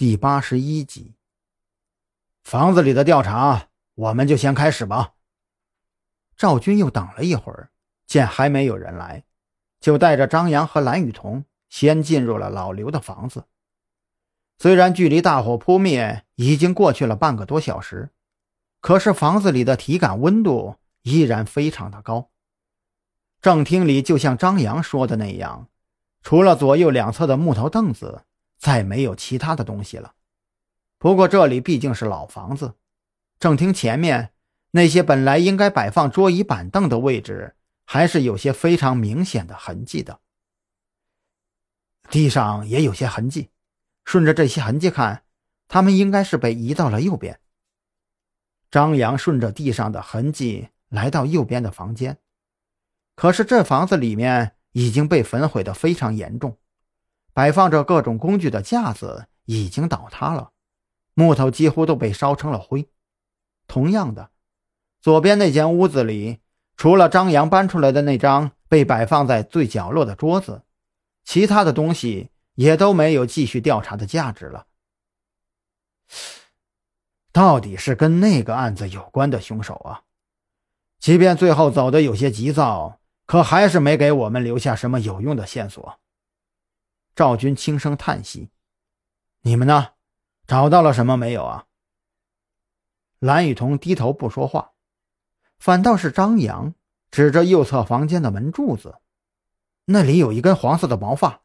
第八十一集，房子里的调查，我们就先开始吧。赵军又等了一会儿，见还没有人来，就带着张扬和蓝雨桐先进入了老刘的房子。虽然距离大火扑灭已经过去了半个多小时，可是房子里的体感温度依然非常的高。正厅里就像张扬说的那样，除了左右两侧的木头凳子。再没有其他的东西了。不过这里毕竟是老房子，正厅前面那些本来应该摆放桌椅板凳的位置，还是有些非常明显的痕迹的。地上也有些痕迹，顺着这些痕迹看，他们应该是被移到了右边。张扬顺着地上的痕迹来到右边的房间，可是这房子里面已经被焚毁的非常严重。摆放着各种工具的架子已经倒塌了，木头几乎都被烧成了灰。同样的，左边那间屋子里，除了张扬搬出来的那张被摆放在最角落的桌子，其他的东西也都没有继续调查的价值了。到底是跟那个案子有关的凶手啊？即便最后走的有些急躁，可还是没给我们留下什么有用的线索。赵军轻声叹息：“你们呢？找到了什么没有啊？”蓝雨桐低头不说话，反倒是张扬指着右侧房间的门柱子：“那里有一根黄色的毛发，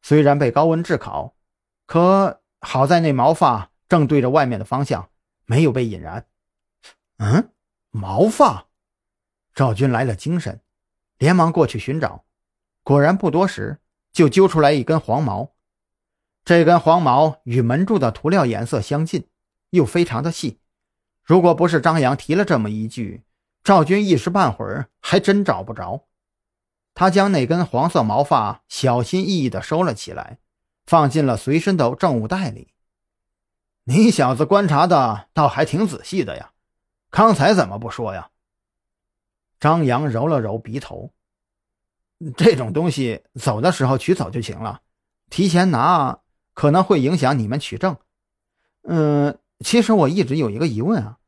虽然被高温炙烤，可好在那毛发正对着外面的方向，没有被引燃。”“嗯，毛发？”赵军来了精神，连忙过去寻找，果然不多时。就揪出来一根黄毛，这根黄毛与门柱的涂料颜色相近，又非常的细。如果不是张扬提了这么一句，赵军一时半会儿还真找不着。他将那根黄色毛发小心翼翼地收了起来，放进了随身的证物袋里。你小子观察的倒还挺仔细的呀，刚才怎么不说呀？张扬揉了揉鼻头。这种东西走的时候取走就行了，提前拿可能会影响你们取证。嗯，其实我一直有一个疑问啊，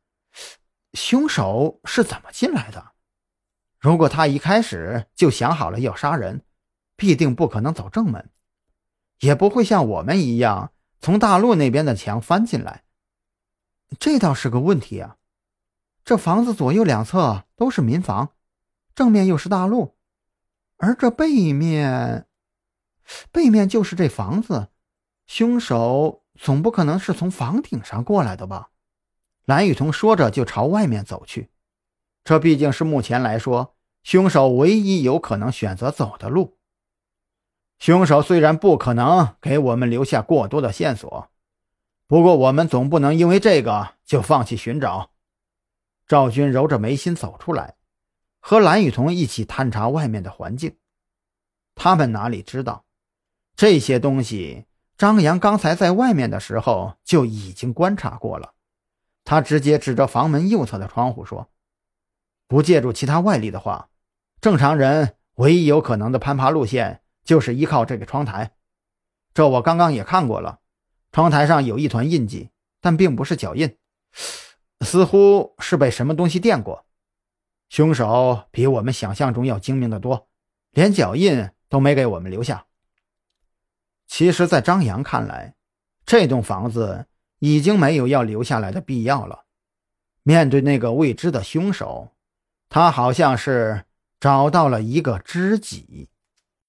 凶手是怎么进来的？如果他一开始就想好了要杀人，必定不可能走正门，也不会像我们一样从大路那边的墙翻进来。这倒是个问题啊。这房子左右两侧都是民房，正面又是大路。而这背面，背面就是这房子，凶手总不可能是从房顶上过来的吧？蓝雨桐说着就朝外面走去。这毕竟是目前来说凶手唯一有可能选择走的路。凶手虽然不可能给我们留下过多的线索，不过我们总不能因为这个就放弃寻找。赵军揉着眉心走出来。和蓝雨桐一起探查外面的环境，他们哪里知道，这些东西张扬刚才在外面的时候就已经观察过了。他直接指着房门右侧的窗户说：“不借助其他外力的话，正常人唯一有可能的攀爬路线就是依靠这个窗台。这我刚刚也看过了，窗台上有一团印记，但并不是脚印，似乎是被什么东西垫过。”凶手比我们想象中要精明的多，连脚印都没给我们留下。其实，在张扬看来，这栋房子已经没有要留下来的必要了。面对那个未知的凶手，他好像是找到了一个知己。